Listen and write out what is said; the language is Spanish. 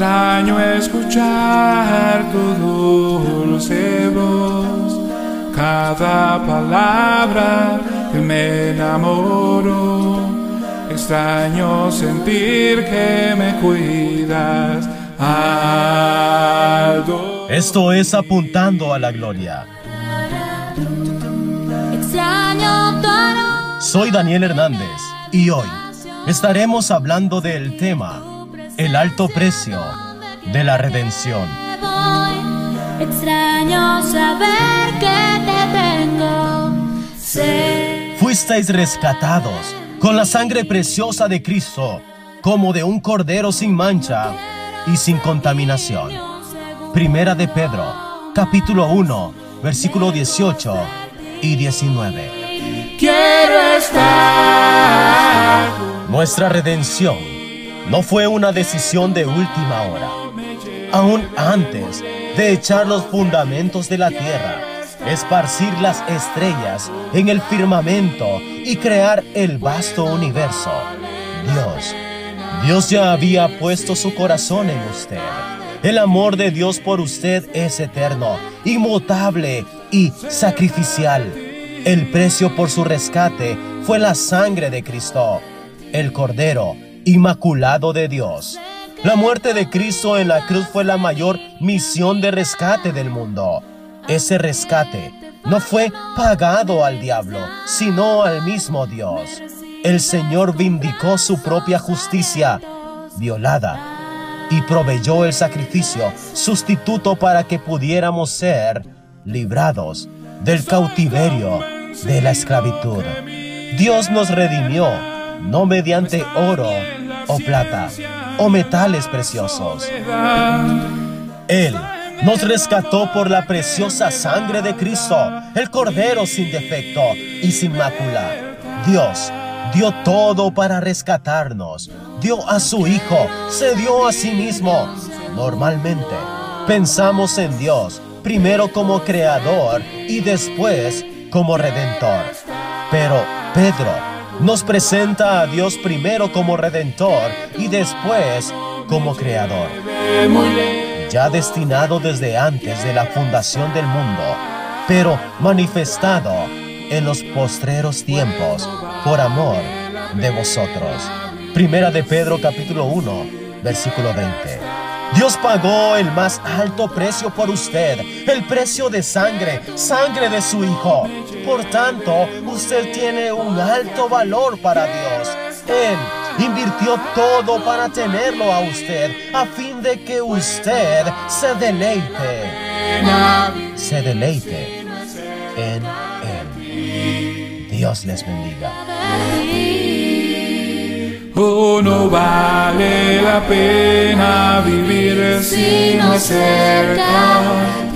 Extraño escuchar tu dulce voz, cada palabra que me enamoro. Extraño sentir que me cuidas. Aldo. Esto es apuntando a la gloria. Soy Daniel Hernández y hoy estaremos hablando del tema El alto precio de la redención. Extraño saber que te tengo. Fuisteis rescatados con la sangre preciosa de Cristo, como de un cordero sin mancha y sin contaminación. Primera de Pedro, capítulo 1, versículo 18 y 19. Quiero estar. Nuestra redención no fue una decisión de última hora. Aún antes de echar los fundamentos de la tierra, esparcir las estrellas en el firmamento y crear el vasto universo, Dios, Dios ya había puesto su corazón en usted. El amor de Dios por usted es eterno, inmutable y sacrificial. El precio por su rescate fue la sangre de Cristo, el Cordero Inmaculado de Dios. La muerte de Cristo en la cruz fue la mayor misión de rescate del mundo. Ese rescate no fue pagado al diablo, sino al mismo Dios. El Señor vindicó su propia justicia, violada, y proveyó el sacrificio sustituto para que pudiéramos ser librados del cautiverio de la esclavitud. Dios nos redimió no mediante oro o plata o metales preciosos. Él nos rescató por la preciosa sangre de Cristo, el Cordero sin defecto y sin mácula. Dios dio todo para rescatarnos. Dio a su Hijo, se dio a sí mismo. Normalmente pensamos en Dios primero como creador y después como redentor. Pero Pedro nos presenta a Dios primero como redentor y después como creador ya destinado desde antes de la fundación del mundo, pero manifestado en los postreros tiempos por amor de vosotros. Primera de Pedro capítulo 1, versículo 20. Dios pagó el más alto precio por usted, el precio de sangre, sangre de su Hijo. Por tanto, usted tiene un alto valor para Dios. Él invirtió todo para tenerlo a usted, a fin de que usted se deleite. Se deleite en Él. Dios les bendiga. Oh, no vale la pena vivir si no cerca